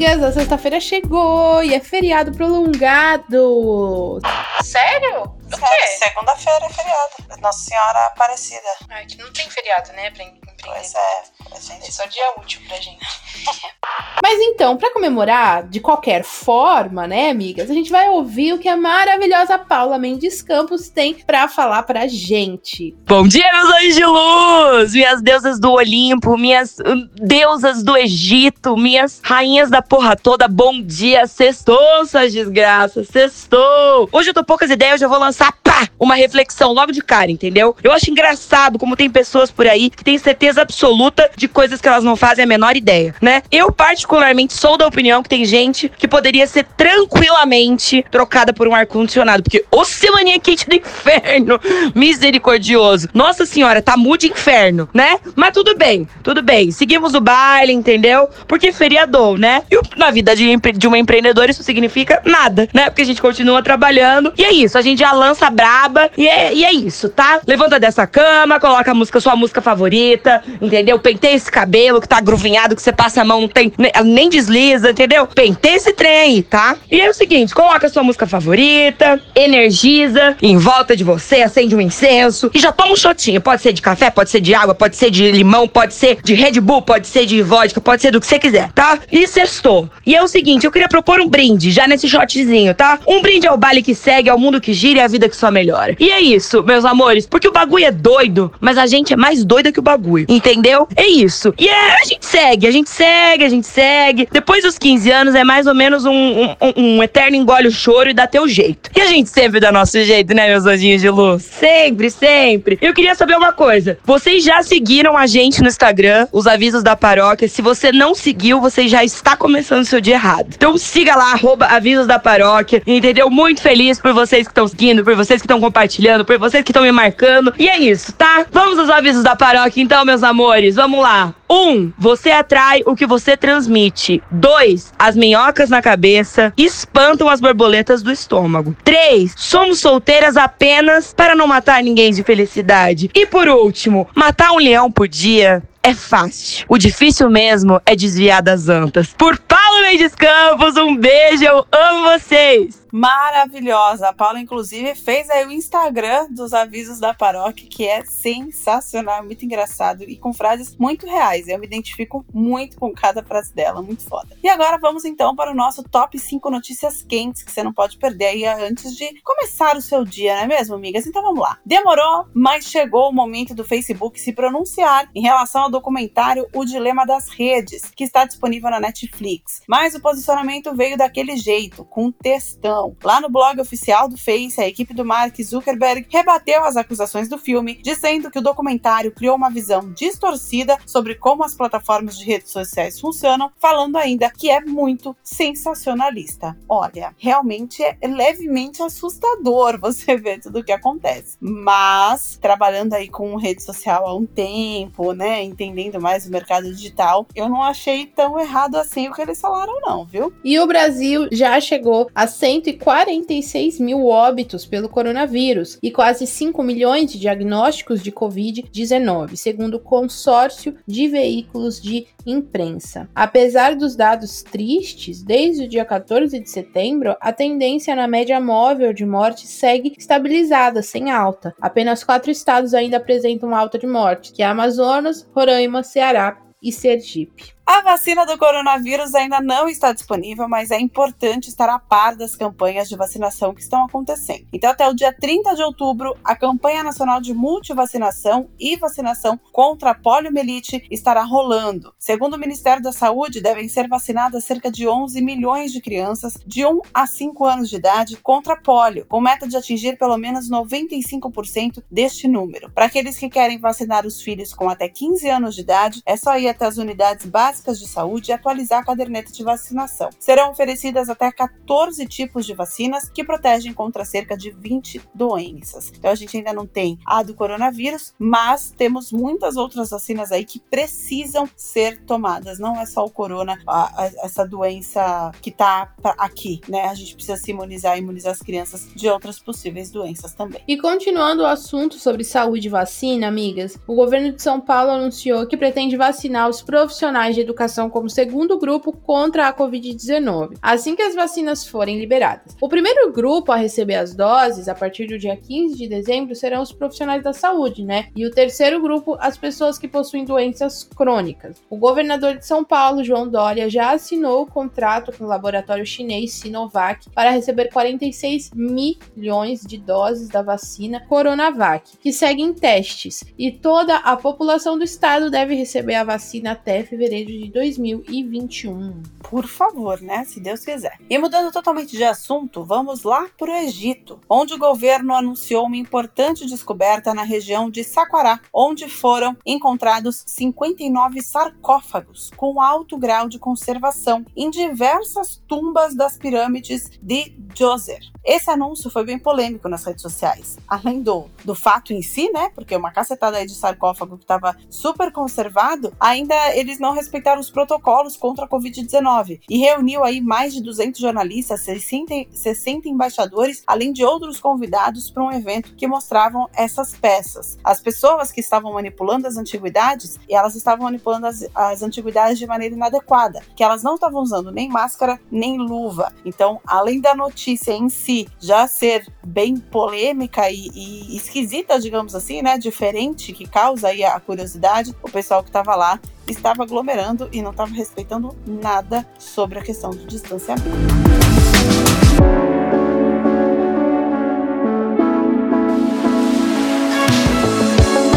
Amigas, a sexta-feira chegou e é feriado prolongado. Sério? O quê? Segunda-feira é feriado. Nossa Senhora Aparecida. Ai, que não tem feriado, né? Pra. Pois é, a gente. É só dia útil pra gente. Mas então, para comemorar de qualquer forma, né, amigas, a gente vai ouvir o que a maravilhosa Paula Mendes Campos tem para falar pra gente. Bom dia, meus anjos de luz, minhas deusas do Olimpo, minhas uh, deusas do Egito, minhas rainhas da porra toda. Bom dia, sextou, suas desgraças, sextou. Hoje eu tô poucas ideias, eu já vou lançar, pá, uma reflexão logo de cara, entendeu? Eu acho engraçado como tem pessoas por aí que têm certeza absoluta de coisas que elas não fazem a menor ideia, né? Eu, particularmente, sou da opinião que tem gente que poderia ser tranquilamente trocada por um ar-condicionado. Porque ô semaninha quente do inferno! Misericordioso. Nossa senhora, tá muito inferno, né? Mas tudo bem, tudo bem. Seguimos o baile, entendeu? Porque feriador, né? E na vida de, de uma empreendedora isso significa nada, né? Porque a gente continua trabalhando. E é isso, a gente já lança braba. E é, e é isso, tá? Levanta dessa cama, coloca a música, sua música favorita, entendeu? Pentei esse cabelo que tá gruvinhado, que você passa a mão, não tem, nem desliza, entendeu? Pentei esse trem aí, tá? E é o seguinte, coloca a sua música favorita, energiza em volta de você, acende um incenso e já toma um shotinho. Pode ser de café, pode ser de água, pode ser de limão, pode ser de Red Bull, pode ser de vodka, pode ser do que você quiser, tá? E sextou. E é o seguinte, eu queria propor um brinde, já nesse shotzinho, tá? Um brinde ao baile que segue, ao mundo que gira e à vida que só melhora. E é isso, meus amores, porque o bagulho é doido, mas a gente é mais doida que o bagulho, entendeu? É isso. E é, a gente segue, a gente segue, a gente segue. Depois dos 15 anos é mais ou menos um, um, um eterno engole o choro e dá teu jeito. E a gente sempre dá nosso jeito, né, meus anjinhos de luz? Sempre, sempre. Eu queria saber uma coisa. Vocês já seguiram a gente no Instagram, os avisos da paróquia? Se você não seguiu, você já está começando o seu dia errado. Então siga lá, arroba avisos da paróquia, entendeu? Muito feliz por vocês que estão seguindo, por vocês que estão compartilhando, por vocês que estão me marcando. E é isso, tá? Vamos aos avisos da paróquia então, meus amores. Vamos lá. Um, você atrai o que você transmite. Dois, as minhocas na cabeça espantam as borboletas do estômago. Três, somos solteiras apenas para não matar ninguém de felicidade. E por último, matar um leão por dia é fácil. O difícil mesmo é desviar das antas. Por Paulo Mendes Campos, um beijo, eu amo vocês! maravilhosa. A Paula, inclusive, fez aí o Instagram dos avisos da paróquia, que é sensacional, muito engraçado e com frases muito reais. Eu me identifico muito com cada frase dela, muito foda. E agora vamos então para o nosso top 5 notícias quentes que você não pode perder aí antes de começar o seu dia, não é mesmo, amigas? Então vamos lá. Demorou, mas chegou o momento do Facebook se pronunciar em relação ao documentário O Dilema das Redes, que está disponível na Netflix. Mas o posicionamento veio daquele jeito, com textão. Lá no blog oficial do Face, a equipe do Mark Zuckerberg rebateu as acusações do filme, dizendo que o documentário criou uma visão distorcida sobre como as plataformas de redes sociais funcionam, falando ainda que é muito sensacionalista. Olha, realmente é levemente assustador você ver tudo o que acontece. Mas, trabalhando aí com rede social há um tempo, né, entendendo mais o mercado digital, eu não achei tão errado assim o que eles falaram, não, viu? E o Brasil já chegou a 100 146 mil óbitos pelo coronavírus e quase 5 milhões de diagnósticos de Covid-19, segundo o consórcio de veículos de imprensa. Apesar dos dados tristes, desde o dia 14 de setembro, a tendência na média móvel de morte segue estabilizada, sem alta. Apenas quatro estados ainda apresentam alta de morte, que é Amazonas, Roraima, Ceará e Sergipe. A vacina do coronavírus ainda não está disponível, mas é importante estar a par das campanhas de vacinação que estão acontecendo. Então, até o dia 30 de outubro, a campanha nacional de multivacinação e vacinação contra a poliomielite estará rolando. Segundo o Ministério da Saúde, devem ser vacinadas cerca de 11 milhões de crianças de 1 a 5 anos de idade contra polio, com meta de atingir pelo menos 95% deste número. Para aqueles que querem vacinar os filhos com até 15 anos de idade, é só ir até as unidades básicas de saúde e atualizar a caderneta de vacinação. Serão oferecidas até 14 tipos de vacinas que protegem contra cerca de 20 doenças. Então a gente ainda não tem a do coronavírus, mas temos muitas outras vacinas aí que precisam ser tomadas. Não é só o corona, a, a, essa doença que está aqui, né? A gente precisa se imunizar e imunizar as crianças de outras possíveis doenças também. E continuando o assunto sobre saúde e vacina, amigas, o governo de São Paulo anunciou que pretende vacinar os profissionais de educação como segundo grupo contra a Covid-19, assim que as vacinas forem liberadas. O primeiro grupo a receber as doses, a partir do dia 15 de dezembro, serão os profissionais da saúde, né? E o terceiro grupo, as pessoas que possuem doenças crônicas. O governador de São Paulo, João Dória, já assinou o contrato com o laboratório chinês Sinovac para receber 46 milhões de doses da vacina Coronavac, que segue em testes, e toda a população do estado deve receber a vacina até fevereiro de 2021. Por favor, né? Se Deus quiser. E mudando totalmente de assunto, vamos lá para o Egito, onde o governo anunciou uma importante descoberta na região de Saqqarah, onde foram encontrados 59 sarcófagos com alto grau de conservação em diversas tumbas das pirâmides de Djoser. Esse anúncio foi bem polêmico nas redes sociais. Além do, do fato em si, né? Porque uma cacetada aí de sarcófago que estava super conservado, ainda eles não respeitaram os protocolos contra a Covid-19 e reuniu aí mais de 200 jornalistas, 60, 60 embaixadores, além de outros convidados para um evento que mostravam essas peças. As pessoas que estavam manipulando as antiguidades, elas estavam manipulando as, as antiguidades de maneira inadequada, que elas não estavam usando nem máscara nem luva. Então, além da notícia em si si já ser bem polêmica e, e esquisita, digamos assim, né? Diferente, que causa aí a curiosidade, o pessoal que estava lá estava aglomerando e não estava respeitando nada sobre a questão do distanciamento.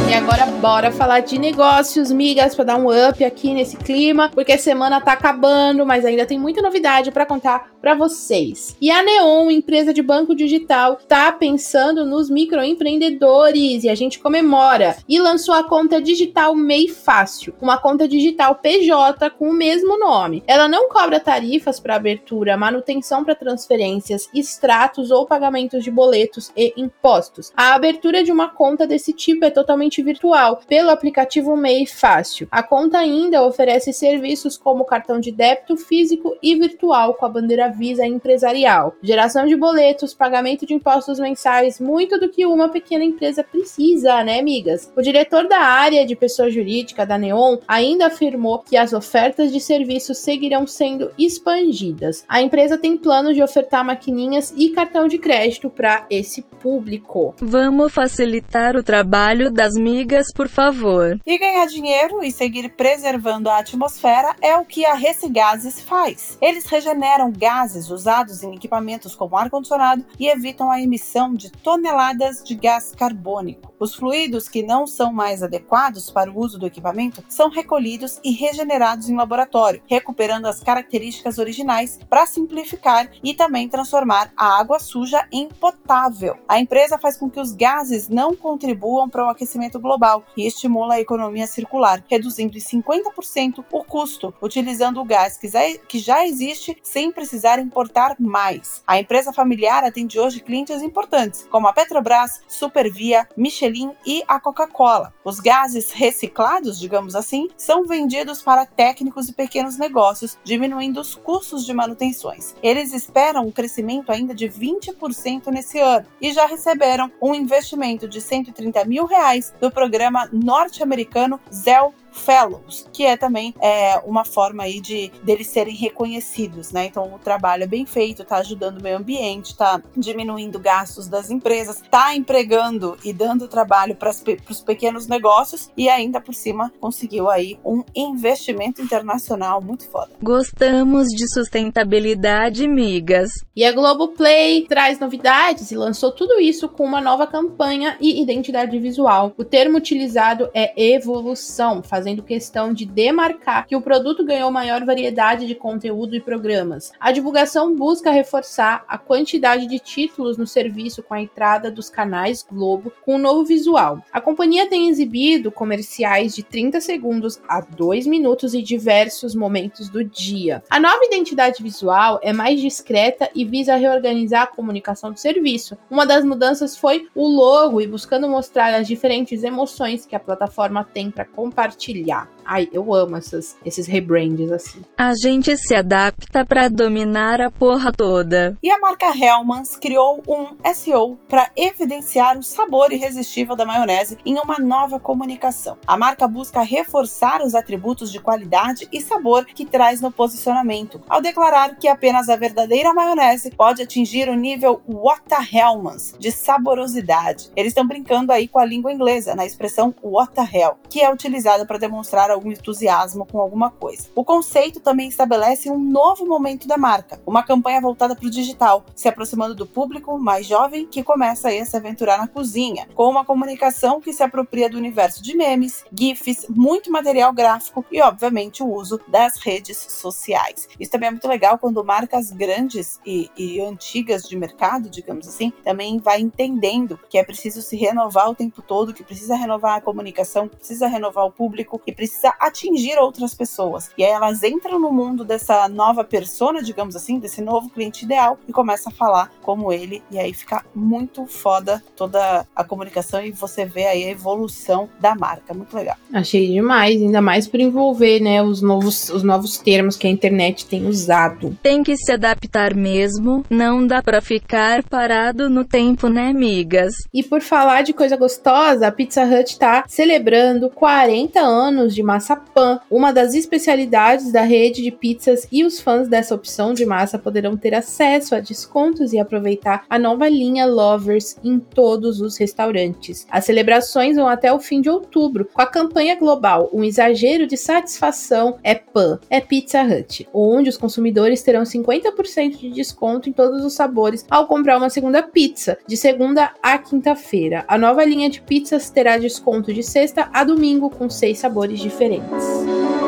E agora bora falar de negócios, migas, para dar um up aqui nesse clima, porque a semana tá acabando, mas ainda tem muita novidade para contar para vocês. E a Neon, empresa de banco digital, tá pensando nos microempreendedores e a gente comemora e lançou a conta digital MEI Fácil, uma conta digital PJ com o mesmo nome. Ela não cobra tarifas para abertura, manutenção para transferências, extratos ou pagamentos de boletos e impostos. A abertura de uma conta desse tipo é totalmente virtual pelo aplicativo MEI Fácil. A conta ainda oferece serviços como cartão de débito físico e virtual com a bandeira Visa empresarial, geração de boletos, pagamento de impostos mensais, muito do que uma pequena empresa precisa, né, amigas? O diretor da área de pessoa jurídica da Neon ainda afirmou que as ofertas de serviços seguirão sendo expandidas. A empresa tem planos de ofertar maquininhas e cartão de crédito para esse público. Vamos facilitar o trabalho das amigas, por favor. E ganhar dinheiro e seguir preservando a atmosfera é o que a Recigases faz. Eles regeneram gases usados em equipamentos como ar-condicionado e evitam a emissão de toneladas de gás carbônico. Os fluidos que não são mais adequados para o uso do equipamento são recolhidos e regenerados em laboratório, recuperando as características originais para simplificar e também transformar a água suja em potável. A empresa faz com que os gases não contribuam para o aquecimento global e estimula a economia circular, reduzindo em 50% o custo, utilizando o gás que já existe sem precisar importar mais. A empresa familiar atende hoje clientes importantes, como a Petrobras, Supervia, Michelin e a Coca-Cola. Os gases reciclados, digamos assim, são vendidos para técnicos e pequenos negócios, diminuindo os custos de manutenções. Eles esperam um crescimento ainda de 20% nesse ano e já receberam um investimento de 130 mil reais do programa norte-americano ZEL fellows, que é também é, uma forma aí de deles serem reconhecidos, né? Então o trabalho é bem feito, tá ajudando o meio ambiente, tá diminuindo gastos das empresas, tá empregando e dando trabalho para os pequenos negócios e ainda por cima conseguiu aí um investimento internacional muito foda. Gostamos de sustentabilidade, migas. E a Globoplay traz novidades e lançou tudo isso com uma nova campanha e identidade visual. O termo utilizado é evolução, fazendo questão de demarcar que o produto ganhou maior variedade de conteúdo e programas. A divulgação busca reforçar a quantidade de títulos no serviço com a entrada dos canais Globo com um novo visual. A companhia tem exibido comerciais de 30 segundos a 2 minutos e diversos momentos do dia. A nova identidade visual é mais discreta e visa reorganizar a comunicação do serviço. Uma das mudanças foi o logo e buscando mostrar as diferentes emoções que a plataforma tem para compartilhar. figliar. Ai, eu amo essas, esses rebrands assim. A gente se adapta para dominar a porra toda. E a marca Hellmann's criou um SEO para evidenciar o sabor irresistível da maionese em uma nova comunicação. A marca busca reforçar os atributos de qualidade e sabor que traz no posicionamento, ao declarar que apenas a verdadeira maionese pode atingir o nível What the Hellmann's de saborosidade. Eles estão brincando aí com a língua inglesa na expressão What the Hell, que é utilizada para demonstrar algum entusiasmo com alguma coisa. O conceito também estabelece um novo momento da marca, uma campanha voltada para o digital, se aproximando do público mais jovem que começa a se aventurar na cozinha, com uma comunicação que se apropria do universo de memes, GIFs, muito material gráfico e, obviamente, o uso das redes sociais. Isso também é muito legal quando marcas grandes e, e antigas de mercado, digamos assim, também vai entendendo que é preciso se renovar o tempo todo, que precisa renovar a comunicação, precisa renovar o público e precisa precisa atingir outras pessoas. E aí elas entram no mundo dessa nova persona, digamos assim, desse novo cliente ideal e começam a falar como ele. E aí fica muito foda toda a comunicação e você vê aí a evolução da marca. Muito legal. Achei demais, ainda mais por envolver, né, os novos, os novos termos que a internet tem usado. Tem que se adaptar mesmo, não dá para ficar parado no tempo, né, amigas? E por falar de coisa gostosa, a Pizza Hut tá celebrando 40 anos de maçapã, uma das especialidades da rede de pizzas, e os fãs dessa opção de massa poderão ter acesso a descontos e aproveitar a nova linha Lovers em todos os restaurantes. As celebrações vão até o fim de outubro, com a campanha global Um exagero de satisfação é PAN, é Pizza Hut, onde os consumidores terão 50% de desconto em todos os sabores ao comprar uma segunda pizza, de segunda a quinta-feira. A nova linha de pizzas terá desconto de sexta a domingo com seis sabores diferentes diferentes.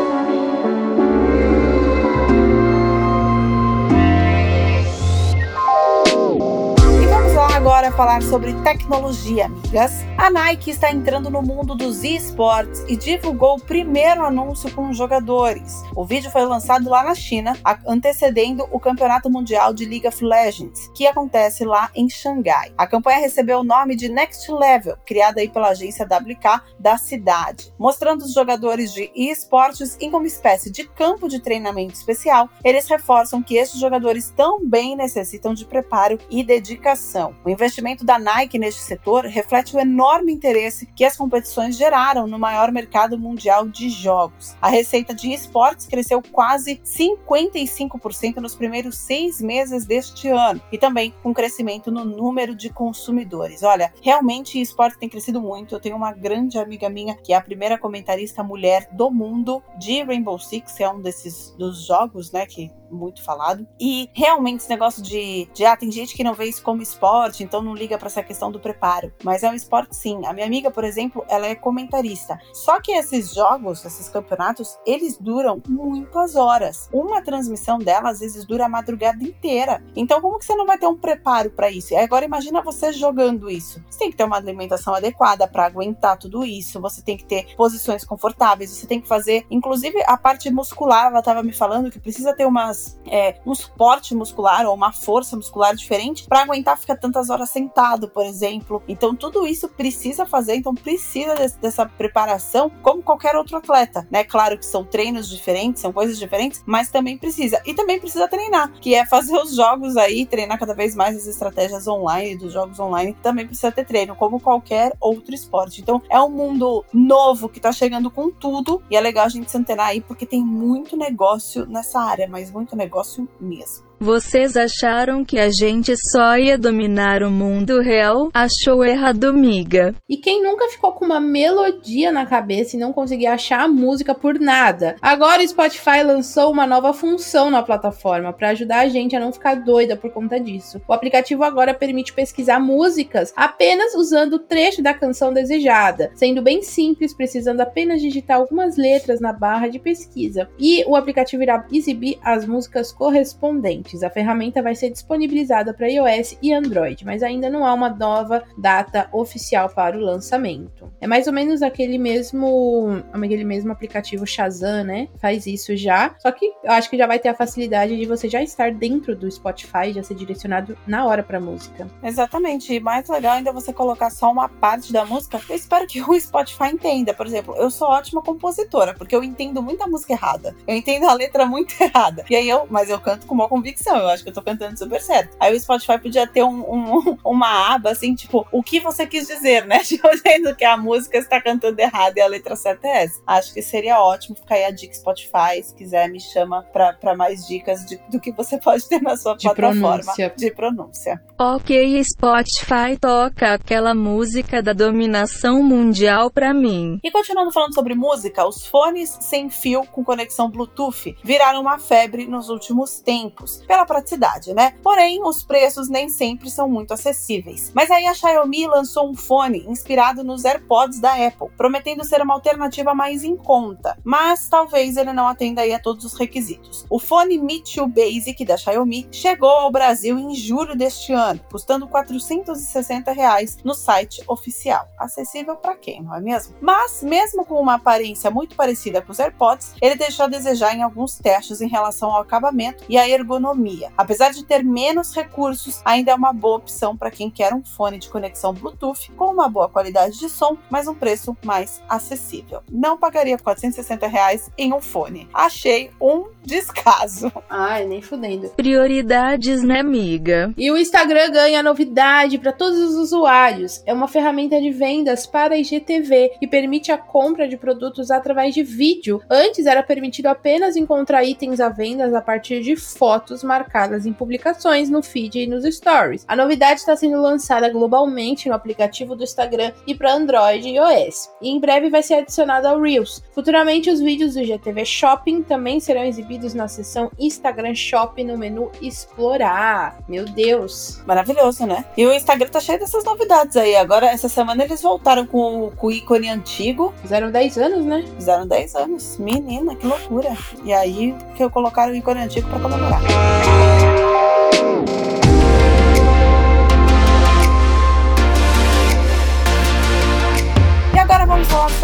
Falar sobre tecnologia, amigas. A Nike está entrando no mundo dos esportes e divulgou o primeiro anúncio com jogadores. O vídeo foi lançado lá na China, antecedendo o Campeonato Mundial de League of Legends, que acontece lá em Xangai. A campanha recebeu o nome de Next Level, criada aí pela agência WK da cidade, mostrando os jogadores de esportes em uma espécie de campo de treinamento especial. Eles reforçam que esses jogadores também necessitam de preparo e dedicação. O investimento da Nike neste setor reflete o enorme interesse que as competições geraram no maior mercado mundial de jogos. A receita de esportes cresceu quase 55% nos primeiros seis meses deste ano e também com crescimento no número de consumidores. Olha, realmente esporte tem crescido muito. Eu tenho uma grande amiga minha que é a primeira comentarista mulher do mundo de Rainbow Six, é um desses dos jogos, né, que muito falado. E realmente esse negócio de, de ah, tem gente que não vê isso como esporte, então não liga para essa questão do preparo. Mas é um esporte sim. A minha amiga, por exemplo, ela é comentarista. Só que esses jogos, esses campeonatos, eles duram muitas horas. Uma transmissão dela às vezes dura a madrugada inteira. Então como que você não vai ter um preparo para isso? E agora imagina você jogando isso. Você tem que ter uma alimentação adequada para aguentar tudo isso. Você tem que ter posições confortáveis. Você tem que fazer, inclusive a parte muscular. Ela estava me falando que precisa ter umas umas, é, um suporte muscular ou uma força muscular diferente para aguentar ficar tantas horas sentado, por exemplo. Então, tudo isso precisa fazer, então precisa desse, dessa preparação, como qualquer outro atleta, né? Claro que são treinos diferentes, são coisas diferentes, mas também precisa. E também precisa treinar, que é fazer os jogos aí, treinar cada vez mais as estratégias online, dos jogos online, também precisa ter treino, como qualquer outro esporte. Então, é um mundo novo que tá chegando com tudo, e é legal a gente se antenar aí, porque tem muito negócio nessa área, mas muito negócio mesmo. Vocês acharam que a gente só ia dominar o mundo real? Achou errado, miga. E quem nunca ficou com uma melodia na cabeça e não conseguia achar a música por nada? Agora o Spotify lançou uma nova função na plataforma para ajudar a gente a não ficar doida por conta disso. O aplicativo agora permite pesquisar músicas apenas usando o trecho da canção desejada, sendo bem simples, precisando apenas digitar algumas letras na barra de pesquisa. E o aplicativo irá exibir as músicas correspondentes. A ferramenta vai ser disponibilizada para iOS e Android, mas ainda não há uma nova data oficial para o lançamento. É mais ou menos aquele mesmo, aquele mesmo aplicativo Shazam, né? Faz isso já. Só que eu acho que já vai ter a facilidade de você já estar dentro do Spotify, já ser direcionado na hora para música. Exatamente. E mais legal ainda é você colocar só uma parte da música. Eu espero que o Spotify entenda. Por exemplo, eu sou ótima compositora, porque eu entendo muita música errada. Eu entendo a letra muito errada. E aí eu, mas eu canto com uma convicção convicção. Eu acho que eu tô cantando super certo. Aí o Spotify podia ter um, um, uma aba assim, tipo, o que você quis dizer, né? Tipo, dizendo que a música está cantando errado e a letra certa é essa. Acho que seria ótimo. Ficar aí a dica Spotify. Se quiser, me chama pra, pra mais dicas de, do que você pode ter na sua de plataforma pronúncia. de pronúncia. Ok, Spotify toca aquela música da dominação mundial pra mim. E continuando falando sobre música, os fones sem fio com conexão Bluetooth viraram uma febre nos últimos tempos pela praticidade, né? Porém, os preços nem sempre são muito acessíveis. Mas aí a Xiaomi lançou um fone inspirado nos AirPods da Apple, prometendo ser uma alternativa mais em conta, mas talvez ele não atenda aí a todos os requisitos. O fone Mi 2 Basic da Xiaomi chegou ao Brasil em julho deste ano, custando 460 reais no site oficial. Acessível para quem, não é mesmo? Mas, mesmo com uma aparência muito parecida com os AirPods, ele deixou a desejar em alguns testes em relação ao acabamento e à ergonomia. Apesar de ter menos recursos, ainda é uma boa opção para quem quer um fone de conexão Bluetooth com uma boa qualidade de som, mas um preço mais acessível. Não pagaria 460 reais em um fone. Achei um descaso. Ai, nem fudendo. Prioridades, né, miga? E o Instagram ganha novidade para todos os usuários. É uma ferramenta de vendas para IGTV que permite a compra de produtos através de vídeo. Antes era permitido apenas encontrar itens à venda a partir de fotos marcadas em publicações no feed e nos stories. A novidade está sendo lançada globalmente no aplicativo do Instagram e para Android e iOS. E em breve vai ser adicionado ao Reels. Futuramente os vídeos do IGTV Shopping também serão exibidos na seção Instagram Shopping no menu Explorar. Meu Deus. Maravilhoso, né? E o Instagram tá cheio dessas novidades aí. Agora, essa semana, eles voltaram com o, com o ícone antigo. Fizeram 10 anos, né? Fizeram 10 anos. Menina, que loucura. E aí que eu colocaram o ícone antigo pra comemorar. Falar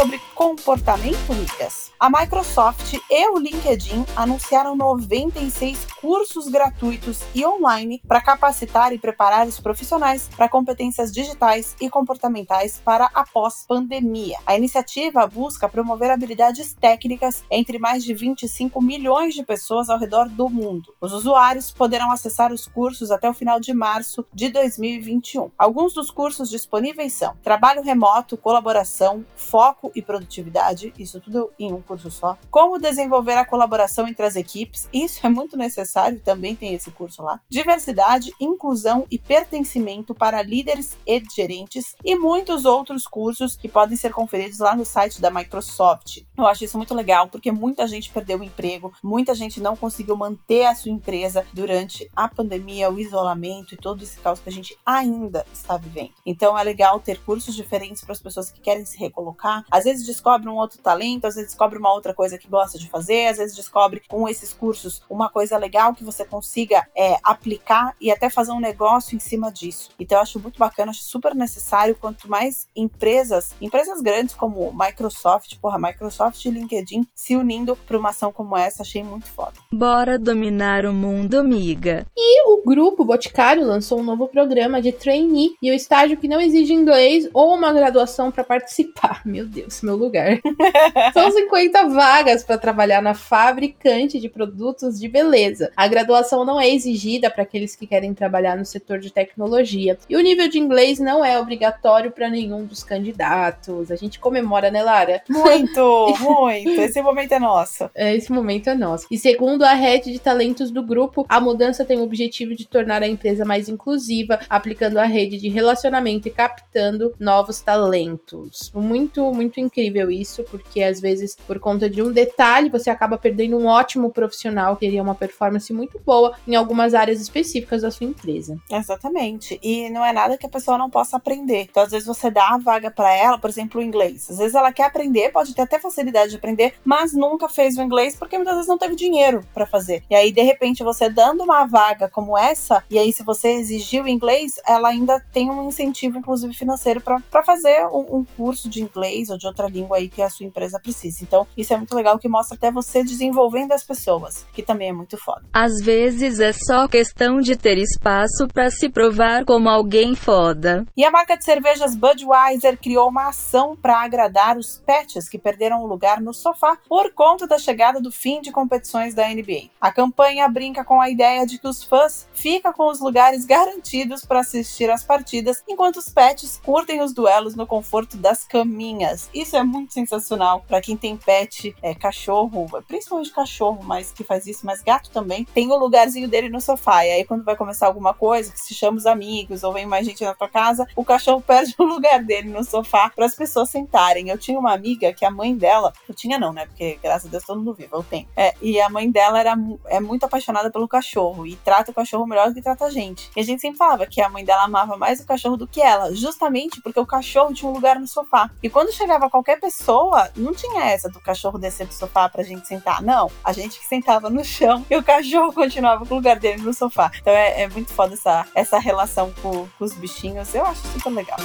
sobre comportamento, Micas. A Microsoft e o LinkedIn anunciaram 96 cursos gratuitos e online para capacitar e preparar os profissionais para competências digitais e comportamentais para a pós-pandemia. A iniciativa busca promover habilidades técnicas entre mais de 25 milhões de pessoas ao redor do mundo. Os usuários poderão acessar os cursos até o final de março de 2021. Alguns dos cursos disponíveis são trabalho remoto, colaboração, foco e produtividade, isso tudo em um curso só. Como desenvolver a colaboração entre as equipes, isso é muito necessário, também tem esse curso lá. Diversidade, inclusão e pertencimento para líderes e gerentes e muitos outros cursos que podem ser conferidos lá no site da Microsoft. Eu acho isso muito legal porque muita gente perdeu o emprego, muita gente não conseguiu manter a sua empresa durante a pandemia, o isolamento e todo esse caos que a gente ainda está vivendo. Então é legal ter cursos diferentes para as pessoas que querem se recolocar. Às vezes descobre um outro talento, às vezes descobre uma outra coisa que gosta de fazer, às vezes descobre com esses cursos uma coisa legal que você consiga é, aplicar e até fazer um negócio em cima disso. Então eu acho muito bacana, acho super necessário. Quanto mais empresas, empresas grandes como Microsoft, porra, Microsoft e LinkedIn se unindo para uma ação como essa, achei muito foda. Bora dominar o mundo, amiga. E o grupo Boticário lançou um novo programa de trainee e o estágio que não exige inglês ou uma graduação para participar. Meu Deus, meu lugar. São 50 vagas para trabalhar na fabricante de produtos de beleza. A graduação não é exigida para aqueles que querem trabalhar no setor de tecnologia. E o nível de inglês não é obrigatório para nenhum dos candidatos. A gente comemora, né, Lara? Muito, muito. Esse momento é nosso. É, esse momento é nosso. E segundo a rede de talentos do grupo, a mudança tem o objetivo de tornar a empresa mais inclusiva, aplicando a rede de relacionamento e captando novos talentos. Muito, muito incrível isso, porque às vezes, por conta de um detalhe, você acaba perdendo um ótimo profissional que teria uma performance muito boa em algumas áreas específicas da sua empresa. Exatamente. E não é nada que a pessoa não possa aprender. Então, às vezes, você dá a vaga para ela, por exemplo, o inglês. Às vezes ela quer aprender, pode ter até facilidade de aprender, mas nunca fez o inglês porque muitas vezes não teve dinheiro para fazer. E aí, de repente, você dando uma vaga como essa, e aí, se você exigir o inglês, ela ainda tem um incentivo, inclusive financeiro, para fazer um, um curso de inglês ou de outra língua aí que a sua empresa precisa. Então, isso é muito legal que mostra até você desenvolvendo as pessoas, que também é muito foda. Às vezes é só questão de ter espaço para se provar como alguém foda. E a marca de cervejas Budweiser criou uma ação para agradar os pets que perderam o lugar no sofá por conta da chegada do fim de competições da NBA. A campanha brinca com a ideia de que os fãs ficam com os lugares garantidos para assistir às partidas, enquanto os pets curtem os duelos no conforto das caminhas. Isso é muito sensacional para quem tem pet, é, cachorro, principalmente cachorro, mas que faz isso, mas gato também, tem o lugarzinho dele no sofá. E aí, quando vai começar alguma coisa, que se chama os amigos ou vem mais gente na tua casa, o cachorro perde o lugar dele no sofá para as pessoas sentarem. Eu tinha uma amiga que a mãe dela, eu tinha não, né? Porque graças a Deus todo mundo vivo, eu tenho. É, e a mãe dela era é muito apaixonada pelo cachorro e trata o cachorro melhor do que trata a gente. E a gente sempre falava que a mãe dela amava mais o cachorro do que ela, justamente porque o cachorro tinha um lugar no sofá. E quando chegava qualquer pessoa, não tinha essa do cachorro descer do sofá pra gente sentar. Não, a gente que sentava no chão e o cachorro continuava com o lugar dele no sofá. Então é, é muito foda essa, essa relação com, com os bichinhos. Eu acho super legal.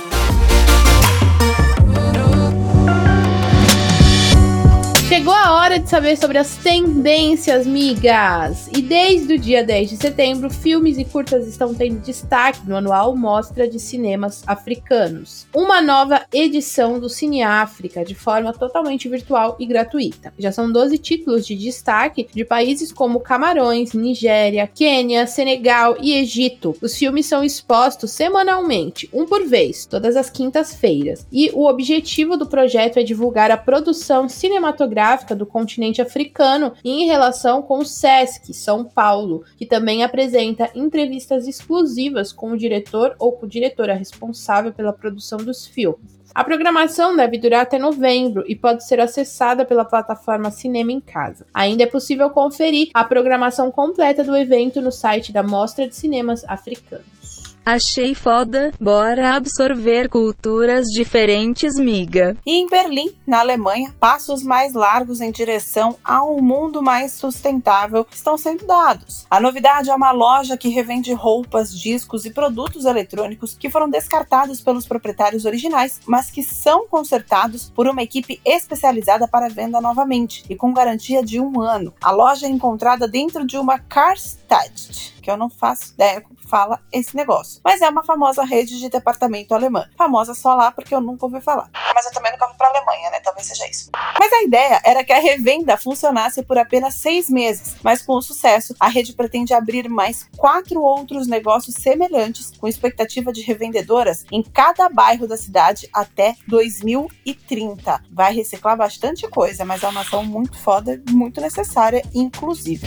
Chegou a hora de saber sobre as tendências, migas! E desde o dia 10 de setembro, filmes e curtas estão tendo destaque no anual Mostra de Cinemas Africanos. Uma nova edição do Cine África, de forma totalmente virtual e gratuita. Já são 12 títulos de destaque de países como Camarões, Nigéria, Quênia, Senegal e Egito. Os filmes são expostos semanalmente, um por vez, todas as quintas-feiras. E o objetivo do projeto é divulgar a produção cinematográfica do continente africano em relação com o SESC São Paulo, que também apresenta entrevistas exclusivas com o diretor ou com diretora responsável pela produção dos filmes. A programação deve durar até novembro e pode ser acessada pela plataforma Cinema em Casa. Ainda é possível conferir a programação completa do evento no site da Mostra de Cinemas Africanos. Achei foda, bora absorver culturas diferentes, miga. E em Berlim, na Alemanha, passos mais largos em direção a um mundo mais sustentável estão sendo dados. A novidade é uma loja que revende roupas, discos e produtos eletrônicos que foram descartados pelos proprietários originais, mas que são consertados por uma equipe especializada para venda novamente e com garantia de um ano. A loja é encontrada dentro de uma Karstadt, que eu não faço ideia fala esse negócio. Mas é uma famosa rede de departamento alemã. Famosa só lá porque eu nunca ouvi falar. Mas eu também nunca fui pra Alemanha, né? Talvez seja isso. Mas a ideia era que a revenda funcionasse por apenas seis meses. Mas com o sucesso, a rede pretende abrir mais quatro outros negócios semelhantes, com expectativa de revendedoras em cada bairro da cidade até 2030. Vai reciclar bastante coisa, mas é uma ação muito foda, muito necessária, inclusive.